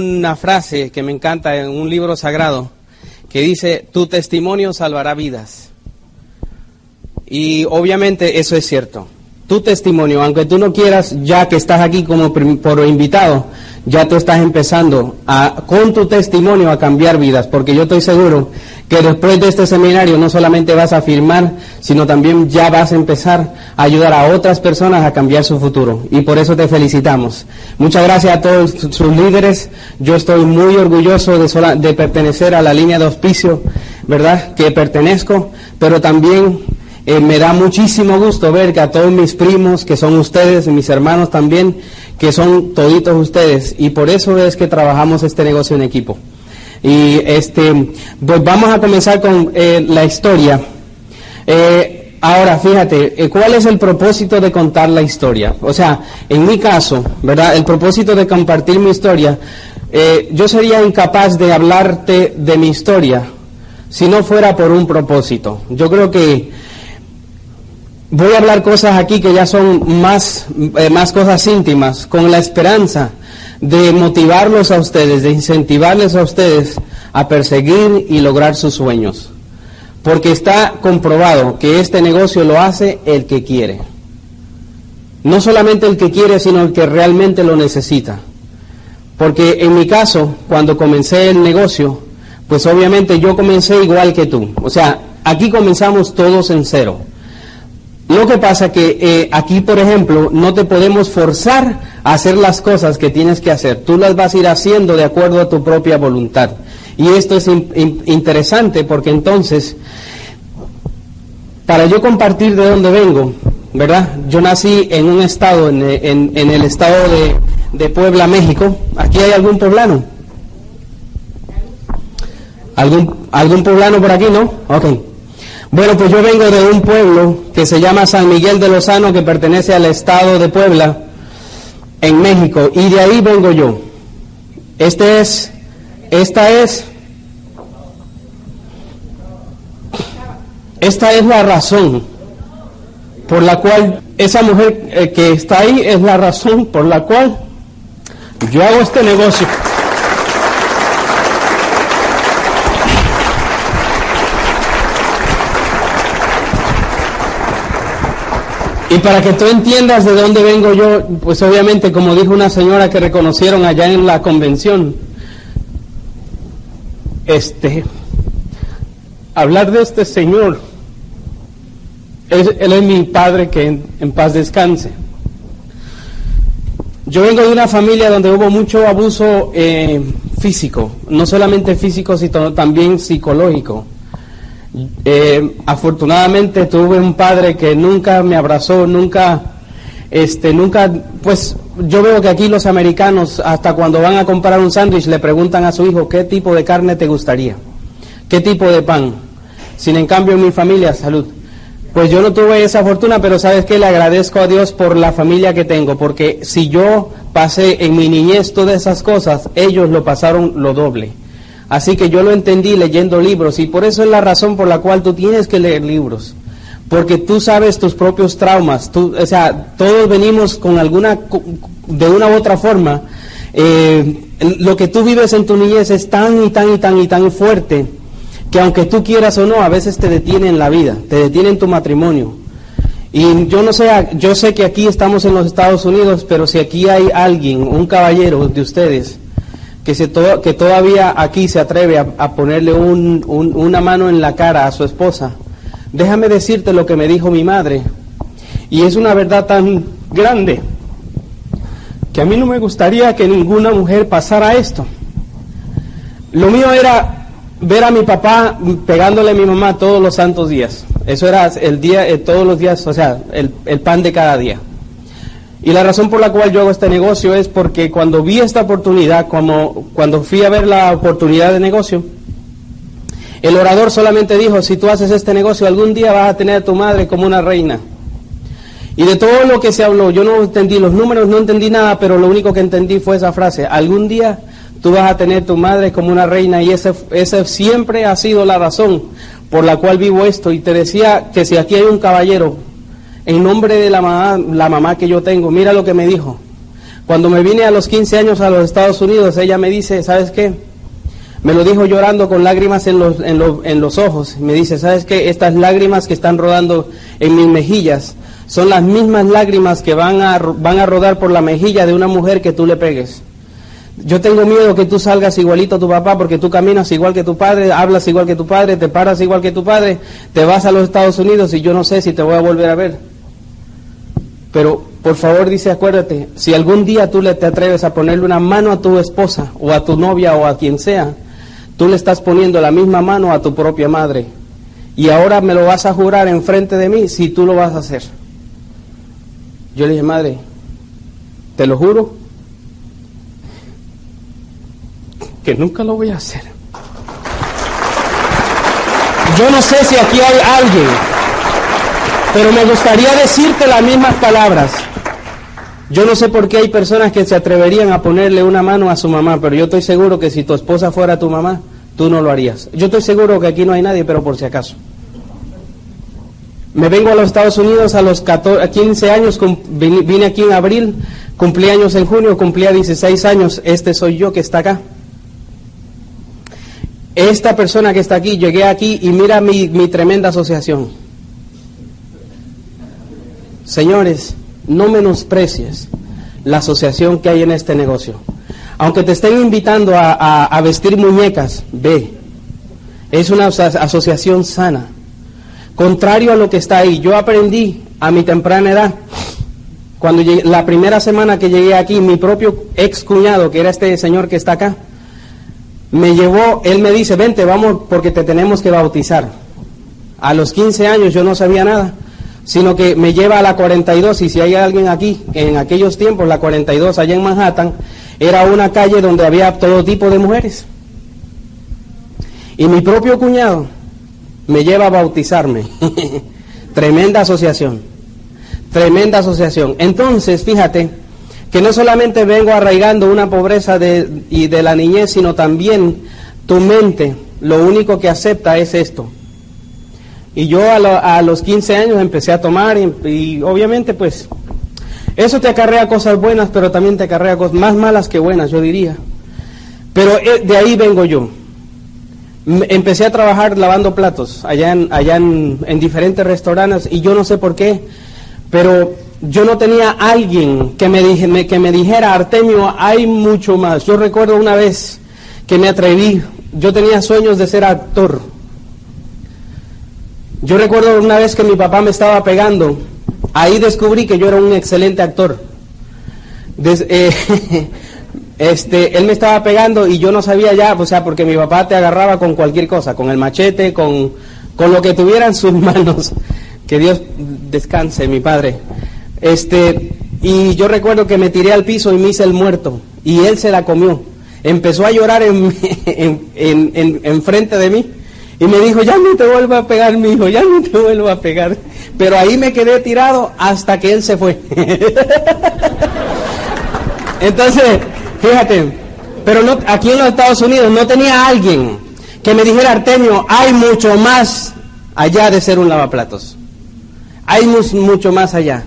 Una frase que me encanta en un libro sagrado que dice, tu testimonio salvará vidas. Y obviamente eso es cierto. Tu testimonio, aunque tú no quieras, ya que estás aquí como por invitado, ya tú estás empezando a, con tu testimonio a cambiar vidas, porque yo estoy seguro que después de este seminario no solamente vas a firmar, sino también ya vas a empezar a ayudar a otras personas a cambiar su futuro. Y por eso te felicitamos. Muchas gracias a todos sus líderes. Yo estoy muy orgulloso de, de pertenecer a la línea de auspicio, ¿verdad? Que pertenezco, pero también eh, me da muchísimo gusto ver que a todos mis primos, que son ustedes, mis hermanos también, que son toditos ustedes, y por eso es que trabajamos este negocio en equipo. Y este, pues vamos a comenzar con eh, la historia. Eh, ahora, fíjate, ¿cuál es el propósito de contar la historia? O sea, en mi caso, ¿verdad? El propósito de compartir mi historia, yo sería incapaz de hablarte de mi historia si no fuera por un propósito. Yo creo que Voy a hablar cosas aquí que ya son más, eh, más cosas íntimas, con la esperanza de motivarlos a ustedes, de incentivarles a ustedes a perseguir y lograr sus sueños. Porque está comprobado que este negocio lo hace el que quiere. No solamente el que quiere, sino el que realmente lo necesita. Porque en mi caso, cuando comencé el negocio, pues obviamente yo comencé igual que tú. O sea, aquí comenzamos todos en cero. Lo que pasa que eh, aquí, por ejemplo, no te podemos forzar a hacer las cosas que tienes que hacer. Tú las vas a ir haciendo de acuerdo a tu propia voluntad. Y esto es interesante porque entonces, para yo compartir de dónde vengo, ¿verdad? Yo nací en un estado, en, el estado de, Puebla, México. ¿Aquí hay algún poblano? ¿Algún, ¿Algún poblano por aquí, no? Ok. Bueno, pues yo vengo de un pueblo que se llama San Miguel de Lozano, que pertenece al estado de Puebla, en México, y de ahí vengo yo. Este es, esta es, esta es la razón por la cual esa mujer eh, que está ahí es la razón por la cual yo hago este negocio. Y para que tú entiendas de dónde vengo yo, pues obviamente, como dijo una señora que reconocieron allá en la convención, este, hablar de este señor, él, es mi padre que en, paz descanse. Yo vengo de una familia donde hubo mucho abuso eh, físico, no solamente físico, sino también psicológico. Eh, afortunadamente tuve un padre que nunca me abrazó, nunca, este, nunca, pues yo veo que aquí los americanos, hasta cuando van a comprar un sándwich, le preguntan a su hijo qué tipo de carne te gustaría, qué tipo de pan. Sin en cambio en mi familia, salud. Pues yo no tuve esa fortuna, pero sabes que le agradezco a Dios por la familia que tengo, porque si yo pasé en mi niñez todas esas cosas, ellos lo pasaron lo doble. Así que yo lo entendí leyendo libros y por eso es la razón por la cual tú tienes que leer libros. Porque tú sabes tus propios traumas. Tú, o sea, todos venimos con alguna, de una u otra forma. Eh, lo que tú vives en tu niñez es tan y tan y tan y tan fuerte que aunque tú quieras o no, a veces te detiene en la vida, te detiene en tu matrimonio. Y yo no sé, yo sé que aquí estamos en los Estados Unidos, pero si aquí hay alguien, un caballero de ustedes, que, se que todavía aquí se atreve a, ponerle una mano en la cara a su esposa, déjame decirte lo que me dijo mi madre. Y es una verdad tan grande que a mí no me gustaría que ninguna mujer pasara esto. Lo mío era ver a mi papá pegándole a mi mamá todos los santos días. Eso era el día, eh, todos los días, o sea, el, el pan de cada día. Y la razón por la cual yo hago este negocio es porque cuando vi esta oportunidad, como cuando fui a ver la oportunidad de negocio, el orador solamente dijo, si tú haces este negocio, algún día vas a tener a tu madre como una reina. Y de todo lo que se habló, yo no entendí los números, no entendí nada, pero lo único que entendí fue esa frase, algún día tú vas a tener tu madre como una reina y esa ese siempre ha sido la razón por la cual vivo esto. Y te decía que si aquí hay un caballero, en nombre de la mamá, la mamá que yo tengo, mira lo que me dijo. Cuando me vine a los 15 años a los Estados Unidos, ella me dice, ¿sabes qué? Me lo dijo llorando con lágrimas en los, en los, en los ojos. Me dice, ¿sabes qué? Estas lágrimas que están rodando en mis mejillas son las mismas lágrimas que van a, van a rodar por la mejilla de una mujer que tú le pegues. Yo tengo miedo que tú salgas igualito a tu papá porque tú caminas igual que tu padre, hablas igual que tu padre, te paras igual que tu padre, te vas a los Estados Unidos y yo no sé si te voy a volver a ver. Pero por favor dice, acuérdate, si algún día tú le te atreves a ponerle una mano a tu esposa o a tu novia o a quien sea, Tú le estás poniendo la misma mano a tu propia madre. Y ahora me lo vas a jurar enfrente de mí si tú lo vas a hacer. Yo le dije, madre, te lo juro que nunca lo voy a hacer. Yo no sé si aquí hay alguien, pero me gustaría decirte las mismas palabras. Yo no sé por qué hay personas que se atreverían a ponerle una mano a su mamá, pero yo estoy seguro que si tu esposa fuera tu mamá, tú no lo harías. Yo estoy seguro que aquí no hay nadie, pero por si acaso. Me vengo a los Estados Unidos a los 15 años, vine aquí en abril, cumplí años en junio, cumplía 16 años, este soy yo que está acá. Esta persona que está aquí, llegué aquí y mira mi, mi tremenda asociación. Señores, no menosprecies la asociación que hay en este negocio. Aunque te estén invitando a, vestir muñecas, ve. Es una asociación sana. Contrario a lo que está ahí. Yo aprendí a mi temprana edad, cuando la primera semana que llegué aquí, mi propio ex cuñado, que era este señor que está acá, me llevó, él me dice, vente, vamos porque te tenemos que bautizar. A los 15 años yo no sabía nada sino que me lleva a la 42 y si hay alguien aquí, en aquellos tiempos, la 42 allá en Manhattan, era una calle donde había todo tipo de mujeres. Y mi propio cuñado me lleva a bautizarme. tremenda asociación, tremenda asociación. Entonces, fíjate que no solamente vengo arraigando una pobreza de, y de la niñez, sino también tu mente lo único que acepta es esto, y yo a, los 15 años empecé a tomar y, obviamente pues eso te acarrea cosas buenas, pero también te acarrea cosas más malas que buenas, yo diría. Pero eh, de ahí vengo yo. Empecé a trabajar lavando platos allá en, allá en, diferentes restaurantes y yo no sé por qué, pero yo no tenía alguien que me, dije, que me dijera, Artemio, hay mucho más. Yo recuerdo una vez que me atreví, yo tenía sueños de ser actor yo recuerdo una vez que mi papá me estaba pegando, ahí descubrí que yo era un excelente actor. Eh, este, él me estaba pegando y yo no sabía ya, o sea, porque mi papá te agarraba con cualquier cosa, con el machete, con, con lo que tuviera en sus manos. Que Dios descanse, mi padre. Este, y yo recuerdo que me tiré al piso y me hice el muerto y él se la comió. Empezó a llorar en, en, en, en frente de mí y me dijo, ya no te vuelvo a pegar, mi hijo, ya no te vuelvo a pegar. Pero ahí me quedé tirado hasta que él se fue. Entonces, fíjate, pero no, aquí en los Estados Unidos no tenía alguien que me dijera, Artemio, hay mucho más allá de ser un lavaplatos. Hay mucho más allá.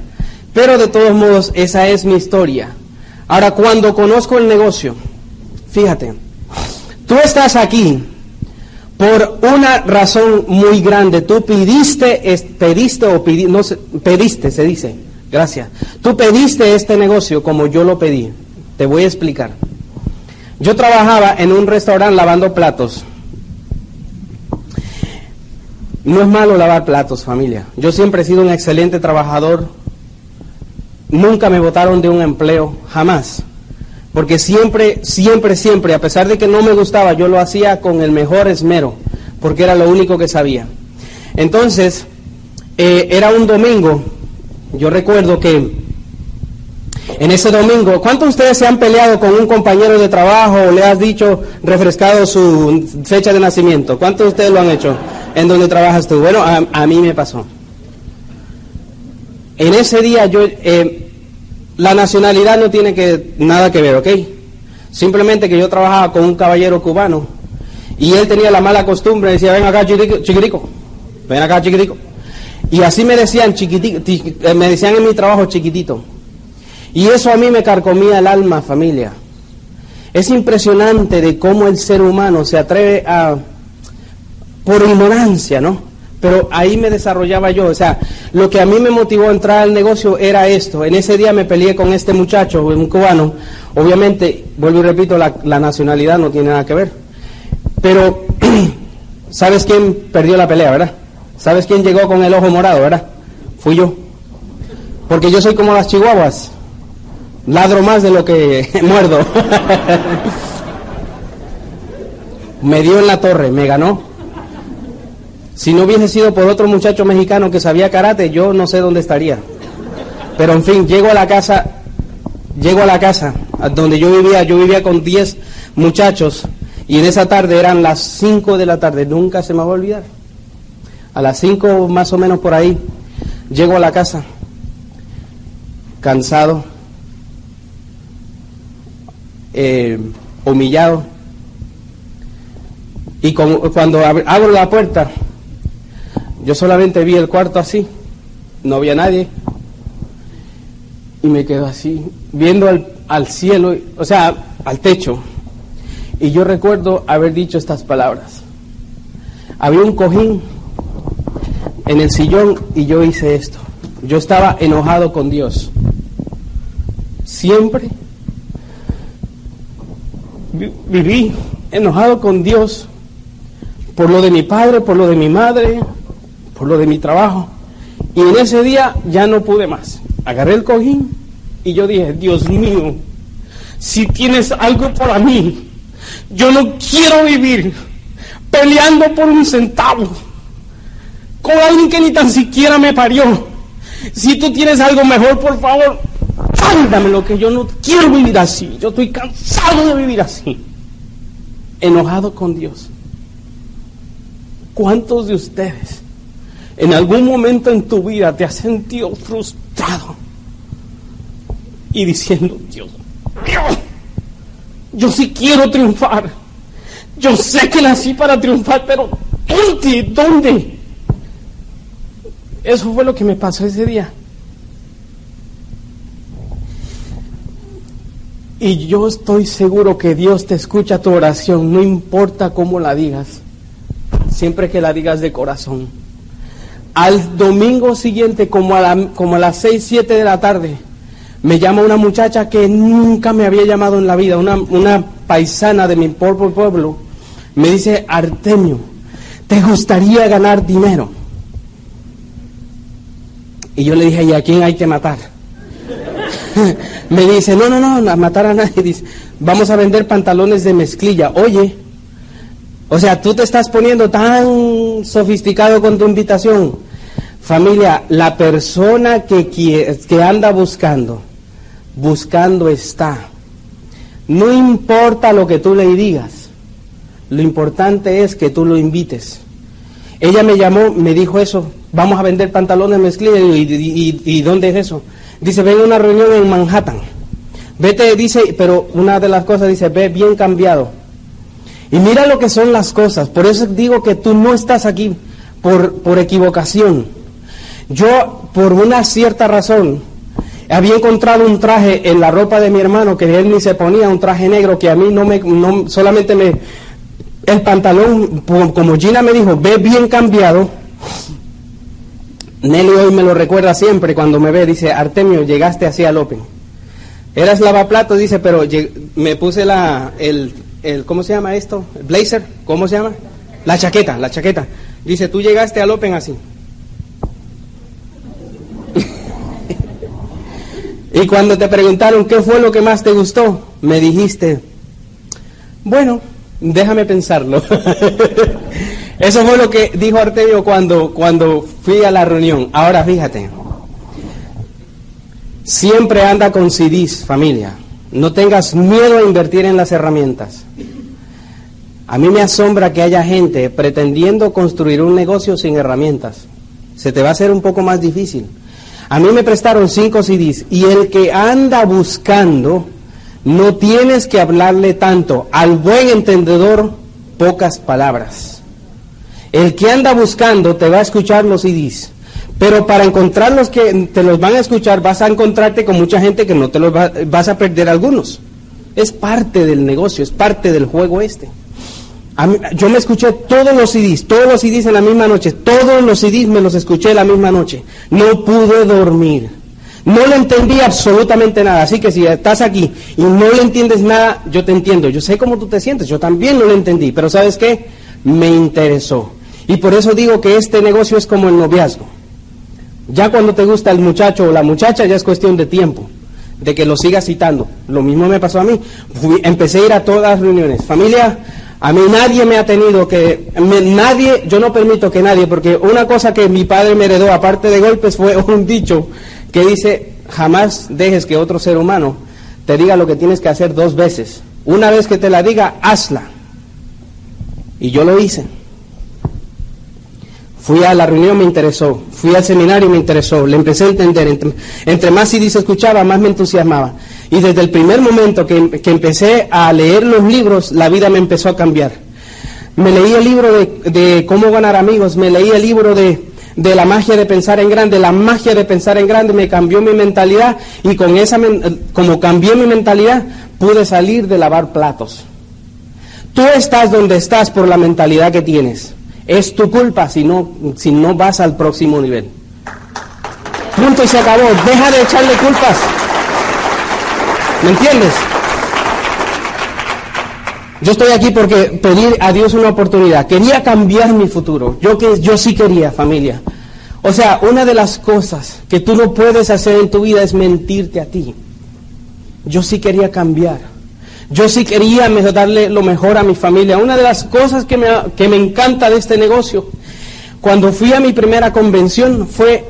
Pero de todos modos, esa es mi historia. Ahora, cuando conozco el negocio, fíjate, tú estás aquí por una razón muy grande. Tú pediste, pediste o no pediste, se dice. Gracias. Tú pediste este negocio como yo lo pedí. Te voy a explicar. Yo trabajaba en un restaurante lavando platos. No es malo lavar platos, familia. Yo siempre he sido un excelente trabajador. Nunca me votaron de un empleo, jamás. Porque siempre, siempre, siempre, a pesar de que no me gustaba, yo lo hacía con el mejor esmero, porque era lo único que sabía. Entonces, eh, era un domingo, yo recuerdo que En ese domingo, ¿cuántos de ustedes se han peleado con un compañero de trabajo o le has dicho, refrescado su fecha de nacimiento? ¿Cuántos de ustedes lo han hecho en donde trabajas tú? Bueno, a, mí me pasó. En ese día yo, eh, la nacionalidad no tiene que, nada que ver, ¿ok? Simplemente que yo trabajaba con un caballero cubano y él tenía la mala costumbre, decía, ven acá chiquitico, ven acá chiquitico. Y así me decían chiquitico, eh, me decían en mi trabajo chiquitito. Y eso a mí me carcomía el alma, familia. Es impresionante de cómo el ser humano se atreve a, por ignorancia, ¿no? Pero ahí me desarrollaba yo. O sea, lo que a mí me motivó a entrar al negocio era esto. En ese día me peleé con este muchacho, un cubano. Obviamente, vuelvo y repito, la, la nacionalidad no tiene nada que ver. Pero, ¿sabes quién perdió la pelea, verdad? ¿Sabes quién llegó con el ojo morado, verdad? Fui yo. Porque yo soy como las chihuahuas. Ladro más de lo que muerdo. me dio en la torre, me ganó. Si no hubiese sido por otro muchacho mexicano que sabía karate, yo no sé dónde estaría. Pero en fin, llego a la casa, llego a la casa donde yo vivía, yo vivía con 10 muchachos y en esa tarde eran las 5 de la tarde, nunca se me va a olvidar. A las 5 más o menos por ahí, llego a la casa, cansado, eh, humillado. Y cuando abro la puerta, yo solamente vi el cuarto así, no había nadie. Y me quedo así, viendo al, al cielo, o sea, al techo. Y yo recuerdo haber dicho estas palabras. Había un cojín en el sillón y yo hice esto. Yo estaba enojado con Dios. Siempre viví enojado con Dios por lo de mi padre, por lo de mi madre, por lo de mi trabajo. Y en ese día ya no pude más. Agarré el cojín y yo dije, Dios mío, si tienes algo para mí, yo no quiero vivir peleando por un centavo con alguien que ni tan siquiera me parió. Si tú tienes algo mejor, por favor, lo que yo no quiero vivir así. Yo estoy cansado de vivir así. Enojado con Dios. ¿Cuántos de ustedes en algún momento en tu vida te has sentido frustrado y diciendo, Dios, Dios, yo sí quiero triunfar. Yo sé que nací para triunfar, pero ¿dónde? ¿Dónde? Eso fue lo que me pasó ese día. Y yo estoy seguro que Dios te escucha tu oración, no importa cómo la digas, siempre que la digas de corazón. Al domingo siguiente, como a, como a las 6, 7 de la tarde, me llama una muchacha que nunca me había llamado en la vida, una, una paisana de mi pueblo. Me dice, Artemio, ¿te gustaría ganar dinero? Y yo le dije, ¿y a quién hay que matar? me dice, no, no, no, a matar a nadie. Dice, vamos a vender pantalones de mezclilla. Oye, o sea, tú te estás poniendo tan sofisticado con tu invitación. Familia, la persona que, que anda buscando, buscando está. No importa lo que tú le digas, lo importante es que tú lo invites. Ella me llamó, me dijo eso, vamos a vender pantalones mezclilla. ¿Y, y dónde es eso? Dice, ven a una reunión en Manhattan. Vete, dice, pero una de las cosas dice, ve bien cambiado. Y mira lo que son las cosas. Por eso digo que tú no estás aquí por, por equivocación. Yo, por una cierta razón, había encontrado un traje en la ropa de mi hermano que él ni se ponía, un traje negro que a mí no me, no, solamente me, el pantalón, como Gina me dijo, ve bien cambiado, Nelly hoy me lo recuerda siempre cuando me ve, dice, Artemio, llegaste así al Open. Eras lavaplato, dice, pero me puse la, el, el, ¿cómo se llama esto? ¿El blazer, ¿cómo se llama? La chaqueta, la chaqueta. Dice, tú llegaste al Open así. y cuando te preguntaron qué fue lo que más te gustó, me dijiste, bueno, déjame pensarlo. Eso fue lo que dijo Artemio cuando, cuando fui a la reunión. Ahora fíjate. Siempre anda con CDs, familia. No tengas miedo a invertir en las herramientas. A mí me asombra que haya gente pretendiendo construir un negocio sin herramientas. Se te va a hacer un poco más difícil. A mí me prestaron cinco CDs y el que anda buscando, no tienes que hablarle tanto. Al buen entendedor, pocas palabras. El que anda buscando te va a escuchar los CDs. Pero para encontrar los que te los van a escuchar, vas a encontrarte con mucha gente que no te los vas a perder algunos. Es parte del negocio, es parte del juego este. yo me escuché todos los CDs, todos los CDs en la misma noche, todos los CDs me los escuché la misma noche. No pude dormir. No le entendí absolutamente nada. Así que si estás aquí y no le entiendes nada, yo te entiendo. Yo sé cómo tú te sientes. Yo también no lo entendí. Pero ¿sabes qué? Me interesó. Y por eso digo que este negocio es como el noviazgo. Ya cuando te gusta el muchacho o la muchacha ya es cuestión de tiempo, de que lo sigas citando. Lo mismo me pasó a mí. empecé a ir a todas las reuniones. Familia, a mí nadie me ha tenido que, nadie, yo no permito que nadie, porque una cosa que mi padre me heredó, aparte de golpes, fue un dicho que dice, jamás dejes que otro ser humano te diga lo que tienes que hacer dos veces. Una vez que te la diga, hazla. Y yo lo hice. Fui a la reunión, me interesó. Fui al seminario, me interesó. Le empecé a entender. Entre, más se escuchaba, más me entusiasmaba. Y desde el primer momento que, empecé a leer los libros, la vida me empezó a cambiar. Me leí el libro de, cómo ganar amigos, me leí el libro de, de la magia de pensar en grande. La magia de pensar en grande me cambió mi mentalidad y con esa, como cambió mi mentalidad, pude salir de lavar platos. Tú estás donde estás por la mentalidad que tienes. Es tu culpa si no, si no vas al próximo nivel. Punto y se acabó. Deja de echarle culpas. ¿Me entiendes? Yo estoy aquí porque pedir a Dios una oportunidad. Quería cambiar mi futuro. Yo que yo sí quería, familia. O sea, una de las cosas que tú no puedes hacer en tu vida es mentirte a ti. Yo sí quería cambiar. Yo sí quería darle lo mejor a mi familia. Una de las cosas que me, que me encanta de este negocio, cuando fui a mi primera convención, fue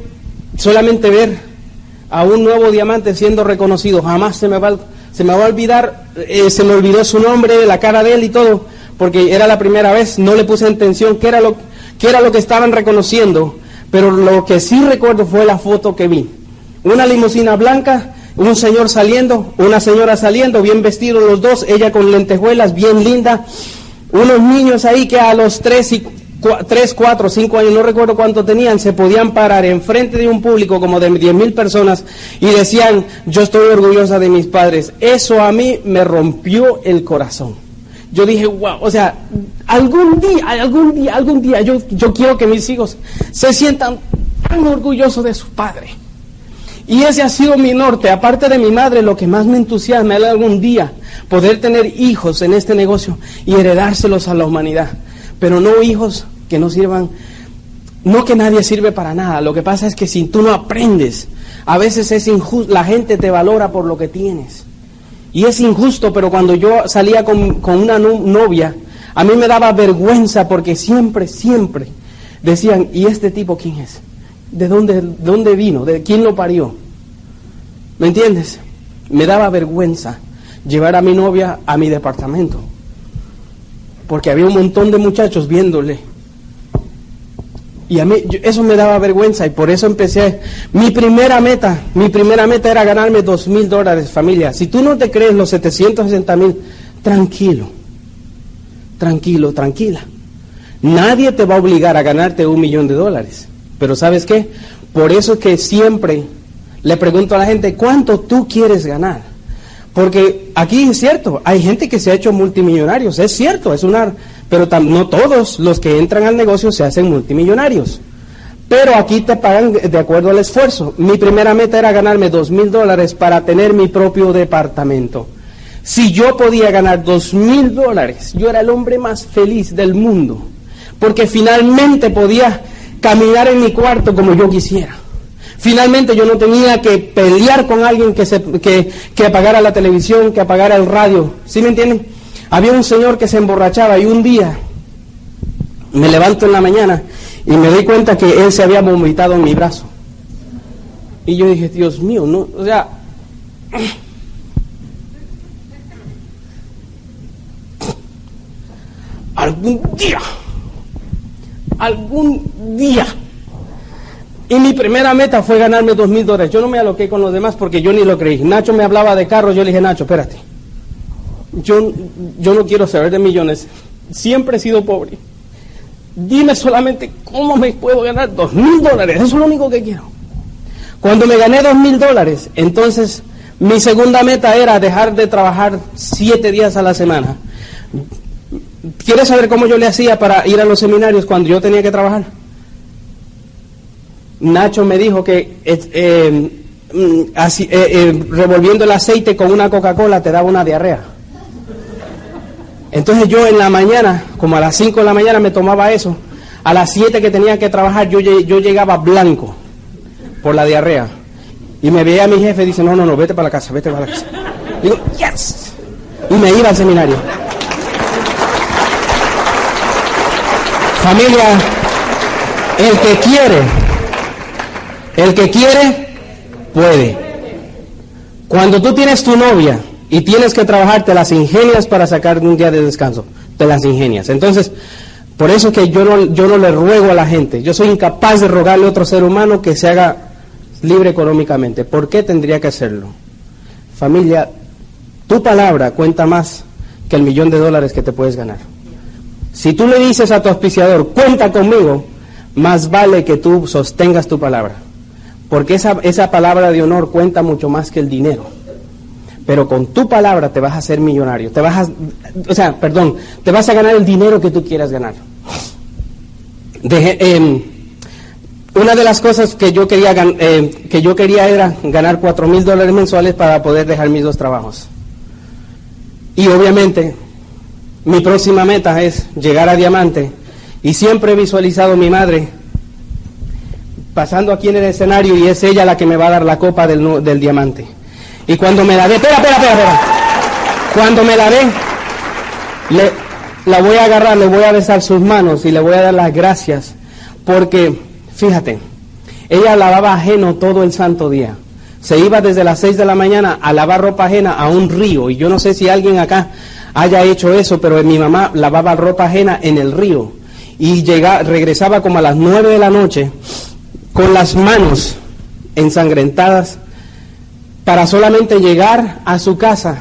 solamente ver a un nuevo diamante siendo reconocido. Jamás se me va, se me va a olvidar, eh, se me olvidó su nombre, la cara de él y todo, porque era la primera vez, no le puse atención qué era lo, qué era lo que estaban reconociendo, pero lo que sí recuerdo fue la foto que vi. Una limusina blanca un señor saliendo, una señora saliendo, bien vestidos los dos, ella con lentejuelas, bien linda, unos niños ahí que a los tres y tres, cuatro, cinco años, no recuerdo cuánto tenían, se podían parar enfrente de un público como de diez mil personas y decían, yo estoy orgullosa de mis padres. Eso a mí me rompió el corazón. Yo dije, wow, o sea, algún día, algún día, algún día, yo, yo quiero que mis hijos se sientan tan orgullosos de su padre. Y ese ha sido mi norte, aparte de mi madre, lo que más me entusiasma es algún día poder tener hijos en este negocio y heredárselos a la humanidad. Pero no hijos que no sirvan, no que nadie sirve para nada. Lo que pasa es que si tú no aprendes, a veces es injusto, la gente te valora por lo que tienes. Y es injusto, pero cuando yo salía con, una novia, a mí me daba vergüenza porque siempre, siempre decían, ¿y este tipo quién es? De dónde, dónde vino, de quién lo parió. ¿Me entiendes? Me daba vergüenza llevar a mi novia a mi departamento, porque había un montón de muchachos viéndole. Y a mí eso me daba vergüenza y por eso empecé. Mi primera meta, mi primera meta era ganarme dos mil dólares, familia. Si tú no te crees los 760 mil, tranquilo, tranquilo, tranquila. Nadie te va a obligar a ganarte un millón de dólares. Pero ¿sabes qué? Por eso es que siempre le pregunto a la gente, ¿cuánto tú quieres ganar? Porque aquí es cierto, hay gente que se ha hecho multimillonarios, es cierto, es una, pero no todos los que entran al negocio se hacen multimillonarios. Pero aquí te pagan de acuerdo al esfuerzo. Mi primera meta era ganarme dos mil dólares para tener mi propio departamento. Si yo podía ganar dos mil dólares, yo era el hombre más feliz del mundo. Porque finalmente podía caminar en mi cuarto como yo quisiera. Finalmente yo no tenía que pelear con alguien que, se, que, apagara la televisión, que apagara el radio. ¿Sí me entienden? Había un señor que se emborrachaba y un día me levanto en la mañana y me doy cuenta que él se había vomitado en mi brazo. Y yo dije, Dios mío, no, o sea, algún día, algún día. Y mi primera meta fue ganarme dos mil dólares. Yo no me aloqué con los demás porque yo ni lo creí. Nacho me hablaba de carros, yo le dije, Nacho, espérate. Yo, yo no quiero saber de millones. Siempre he sido pobre. Dime solamente cómo me puedo ganar dos mil dólares. Eso es lo único que quiero. Cuando me gané dos mil dólares, entonces mi segunda meta era dejar de trabajar siete días a la semana. ¿Quieres saber cómo yo le hacía para ir a los seminarios cuando yo tenía que trabajar? Nacho me dijo que eh, mm, eh, eh, revolviendo el aceite con una Coca-Cola te daba una diarrea. Entonces yo en la mañana, como a las 5 de la mañana me tomaba eso, a las 7 que tenía que trabajar yo, yo llegaba blanco por la diarrea. Y me veía a mi jefe y dice, no, no, no, vete para la casa, vete para la casa. Digo, yes. Y me iba al seminario. Familia, el que quiere, el que quiere, puede. Cuando tú tienes tu novia y tienes que trabajar, te las ingenias para sacar un día de descanso. Te las ingenias. Entonces, por eso que yo no, yo no le ruego a la gente. Yo soy incapaz de rogarle a otro ser humano que se haga libre económicamente. ¿Por qué tendría que hacerlo? Familia, tu palabra cuenta más que el millón de dólares que te puedes ganar. Si tú le dices a tu auspiciador, cuenta conmigo, más vale que tú sostengas tu palabra. Porque esa, esa palabra de honor cuenta mucho más que el dinero. Pero con tu palabra te vas a hacer millonario. Te vas a, o sea, perdón, te vas a ganar el dinero que tú quieras ganar. Em, una de las cosas que yo quería, em, que yo quería era ganar cuatro mil dólares mensuales para poder dejar mis dos trabajos. Y obviamente mi próxima meta es llegar a diamante y siempre he visualizado a mi madre pasando aquí en el escenario y es ella la que me va a dar la copa del, diamante. Y cuando me la dé, espera, espera, espera. Cuando me la dé, le, la voy a agarrar, le voy a besar sus manos y le voy a dar las gracias. Porque, fíjate, ella lavaba ajeno todo el santo día. Se iba desde las 6 de la mañana a lavar ropa ajena a un río. Y yo no sé si alguien acá haya hecho eso, pero mi mamá lavaba ropa ajena en el río y llegaba, regresaba como a las nueve de la noche con las manos ensangrentadas para solamente llegar a su casa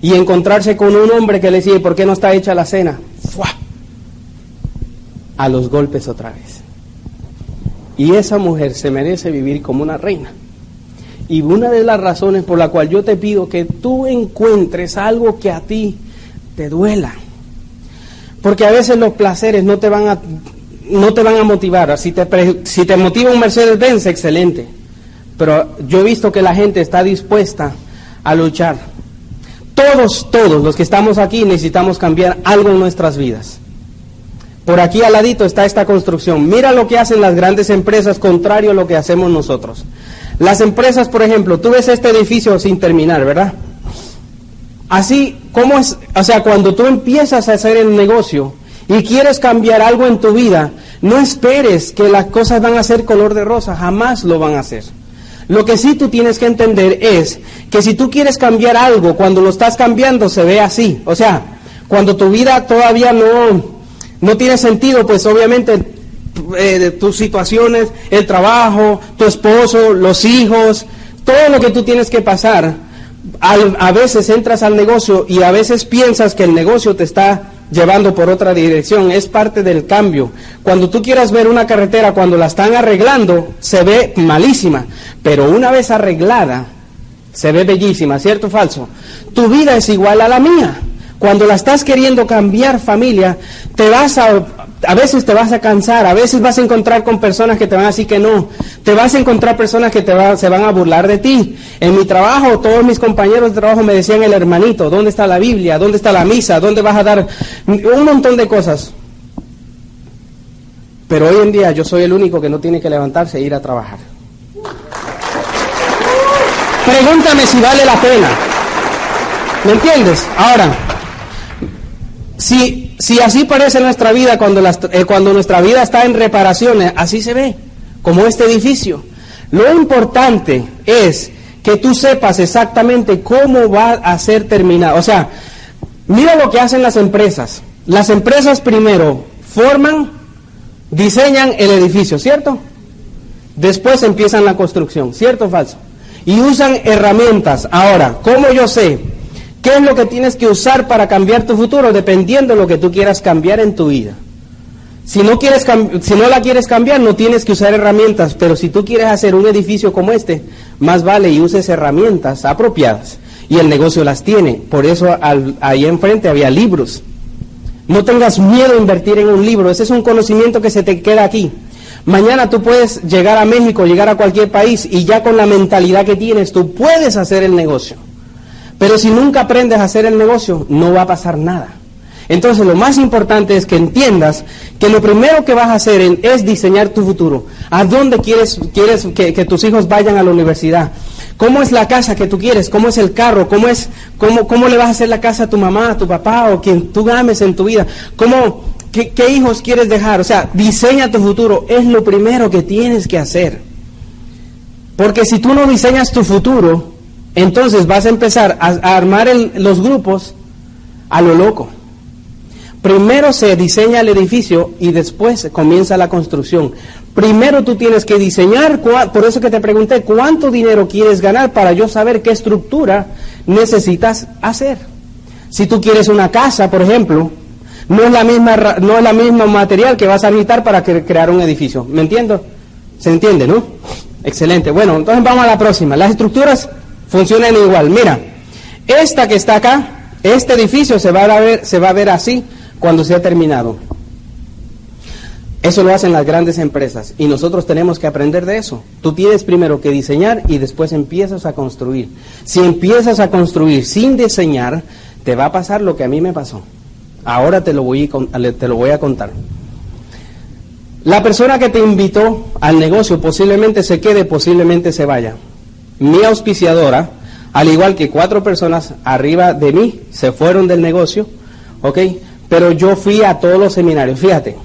y encontrarse con un hombre que le decía, ¿por qué no está hecha la cena? ¡Fua! A los golpes otra vez. Y esa mujer se merece vivir como una reina. Y una de las razones por la cual yo te pido que tú encuentres algo que a ti te duela. Porque a veces los placeres no te van a, no te van a motivar. Si te, si te motiva un Mercedes-Benz, excelente. Pero yo he visto que la gente está dispuesta a luchar. Todos, todos los que estamos aquí necesitamos cambiar algo en nuestras vidas. Por aquí al ladito está esta construcción. Mira lo que hacen las grandes empresas contrario a lo que hacemos nosotros. Las empresas, por ejemplo, tú ves este edificio sin terminar, ¿verdad? Así, ¿cómo es? O sea, cuando tú empiezas a hacer el negocio y quieres cambiar algo en tu vida, no esperes que las cosas van a ser color de rosa, jamás lo van a hacer. Lo que sí tú tienes que entender es que si tú quieres cambiar algo, cuando lo estás cambiando se ve así. O sea, cuando tu vida todavía no, no tiene sentido, pues obviamente eh, tus situaciones, el trabajo, tu esposo, los hijos, todo lo que tú tienes que pasar a veces entras al negocio y a veces piensas que el negocio te está llevando por otra dirección, es parte del cambio. Cuando tú quieras ver una carretera, cuando la están arreglando, se ve malísima, pero una vez arreglada, se ve bellísima, ¿cierto o falso? Tu vida es igual a la mía. Cuando la estás queriendo cambiar familia, te vas a a veces te vas a cansar, a veces vas a encontrar con personas que te van a decir que no, te vas a encontrar personas que se van a burlar de ti. En mi trabajo, todos mis compañeros de trabajo me decían el hermanito, ¿dónde está la Biblia? ¿Dónde está la misa? ¿Dónde vas a dar un montón de cosas? Pero hoy en día yo soy el único que no tiene que levantarse e ir a trabajar. Pregúntame si vale la pena. ¿Me entiendes? Ahora, si si así parece nuestra vida cuando, eh, cuando nuestra vida está en reparaciones, así se ve, como este edificio. Lo importante es que tú sepas exactamente cómo va a ser terminado. O sea, mira lo que hacen las empresas. Las empresas primero forman, diseñan el edificio, ¿cierto? Después empiezan la construcción, ¿cierto o falso? Y usan herramientas. Ahora, ¿cómo yo sé qué es lo que tienes que usar para cambiar tu futuro? Dependiendo de lo que tú quieras cambiar en tu vida. Si no, quieres si no la quieres cambiar, no tienes que usar herramientas, pero si tú quieres hacer un edificio como este, más vale y uses herramientas apropiadas. Y el negocio las tiene. Por eso ahí enfrente había libros. No tengas miedo a invertir en un libro. Ese es un conocimiento que se te queda aquí. Mañana tú puedes llegar a México, llegar a cualquier país y ya con la mentalidad que tienes, tú puedes hacer el negocio. Pero si nunca aprendes a hacer el negocio, no va a pasar nada. Entonces lo más importante es que entiendas que lo primero que vas a hacer es diseñar tu futuro. ¿A dónde quieres, quieres que, tus hijos vayan a la universidad? ¿Cómo es la casa que tú quieres? ¿Cómo es el carro? ¿Cómo, es, cómo, cómo le vas a hacer la casa a tu mamá, a tu papá o quien tú ames en tu vida? ¿Cómo, qué, qué hijos quieres dejar? O sea, diseña tu futuro. Es lo primero que tienes que hacer. Porque si tú no diseñas tu futuro, entonces vas a empezar a, armar los grupos a lo loco. Primero se diseña el edificio y después comienza la construcción. Primero tú tienes que diseñar, por eso que te pregunté, ¿cuánto dinero quieres ganar para yo saber qué estructura necesitas hacer? Si tú quieres una casa, por ejemplo, no es la misma, no es la misma material que vas a necesitar para crear un edificio. ¿Me entiendo? ¿Se entiende, no? Excelente. Bueno, entonces vamos a la próxima. Las estructuras funcionan igual. Mira, esta que está acá, este edificio se va a ver, se va a ver así cuando sea terminado. Eso lo hacen las grandes empresas y nosotros tenemos que aprender de eso. Tú tienes primero que diseñar y después empiezas a construir. Si empiezas a construir sin diseñar, te va a pasar lo que a mí me pasó. Ahora te lo voy te lo voy a contar. La persona que te invitó al negocio posiblemente se quede, posiblemente se vaya. Mi auspiciadora, al igual que cuatro personas arriba de mí, se fueron del negocio, ¿ok? pero yo fui a todos los seminarios. Fíjate,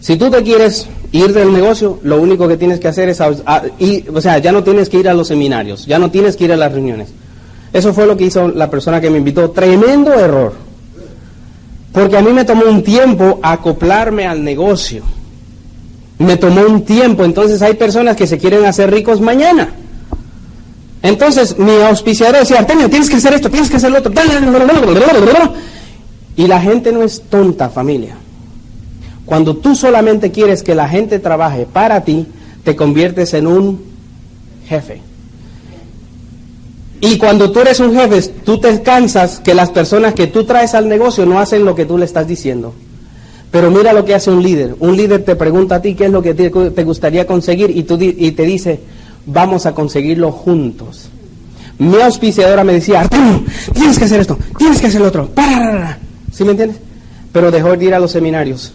si tú te quieres ir del negocio, lo único que tienes que hacer es, o sea, ya no tienes que ir a los seminarios, ya no tienes que ir a las reuniones. Eso fue lo que hizo la persona que me invitó. Tremendo error. Porque a mí me tomó un tiempo acoplarme al negocio. Me tomó un tiempo. Entonces hay personas que se quieren hacer ricos mañana. Entonces mi auspiciador decía, Artemio, tienes que hacer esto, tienes que hacer lo otro. Y la gente no es tonta, familia. Cuando tú solamente quieres que la gente trabaje para ti, te conviertes en un jefe. Y cuando tú eres un jefe, tú te cansas que las personas que tú traes al negocio no hacen lo que tú le estás diciendo. Pero mira lo que hace un líder. Un líder te pregunta a ti qué es lo que te, gustaría conseguir y, tú, y te dice, vamos a conseguirlo juntos. Mi auspiciadora me decía, tienes que hacer esto, tienes que hacer lo otro. Para, ¿Sí me entiendes? Pero dejó de ir a los seminarios.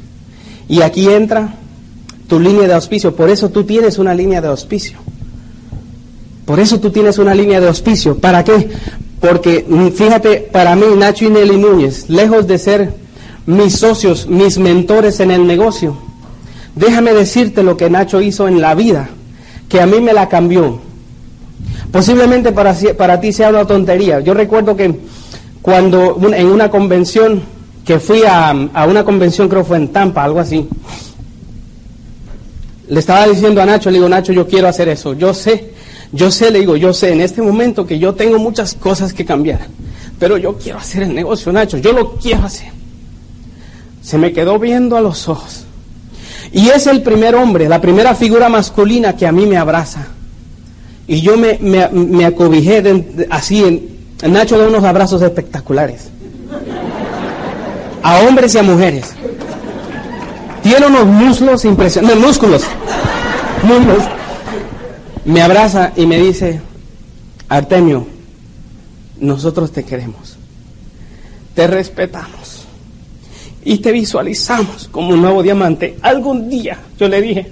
Y aquí entra tu línea de auspicio. Por eso tú tienes una línea de auspicio. Por eso tú tienes una línea de auspicio. ¿Para qué? Porque mm, fíjate, para mí, Nacho y Nelly Núñez, lejos de ser mis socios, mis mentores en el negocio, déjame decirte lo que Nacho hizo en la vida, que a mí me la cambió. Posiblemente para, para ti sea una tontería. Yo recuerdo que cuando en una convención, que fui a, una convención, creo fue en Tampa, algo así, le estaba diciendo a Nacho, le digo, Nacho, yo quiero hacer eso, yo sé, yo sé, le digo, yo sé en este momento que yo tengo muchas cosas que cambiar, pero yo quiero hacer el negocio, Nacho, yo lo quiero hacer. Se me quedó viendo a los ojos. Y es el primer hombre, la primera figura masculina que a mí me abraza. Y yo me, me, acobijé así en, Nacho da unos abrazos espectaculares. A hombres y a mujeres. Tiene unos muslos impresionantes. músculos. Muslos. Me abraza y me dice, Artemio, nosotros te queremos. Te respetamos. Y te visualizamos como un nuevo diamante. Algún día, yo le dije,